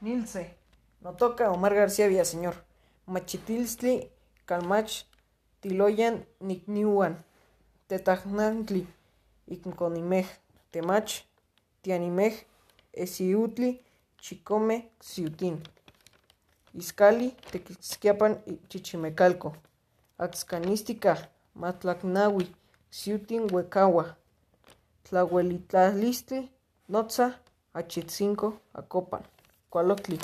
Nilce. No toca Omar García Villaseñor. Machitilstli, Calmach, Tiloyan, Nicniuan. Tetagnantli, Inconimej, Temach, Tianimej, Esiutli, Chicome, Xiutin. Izcali, Tequisquiapan y Chichimecalco. Axcanística, Matlacnahui, Xiutin, Huecagua. Tlahuelitlalistle, Notza, Achitzinco, Acopan. Cualocli.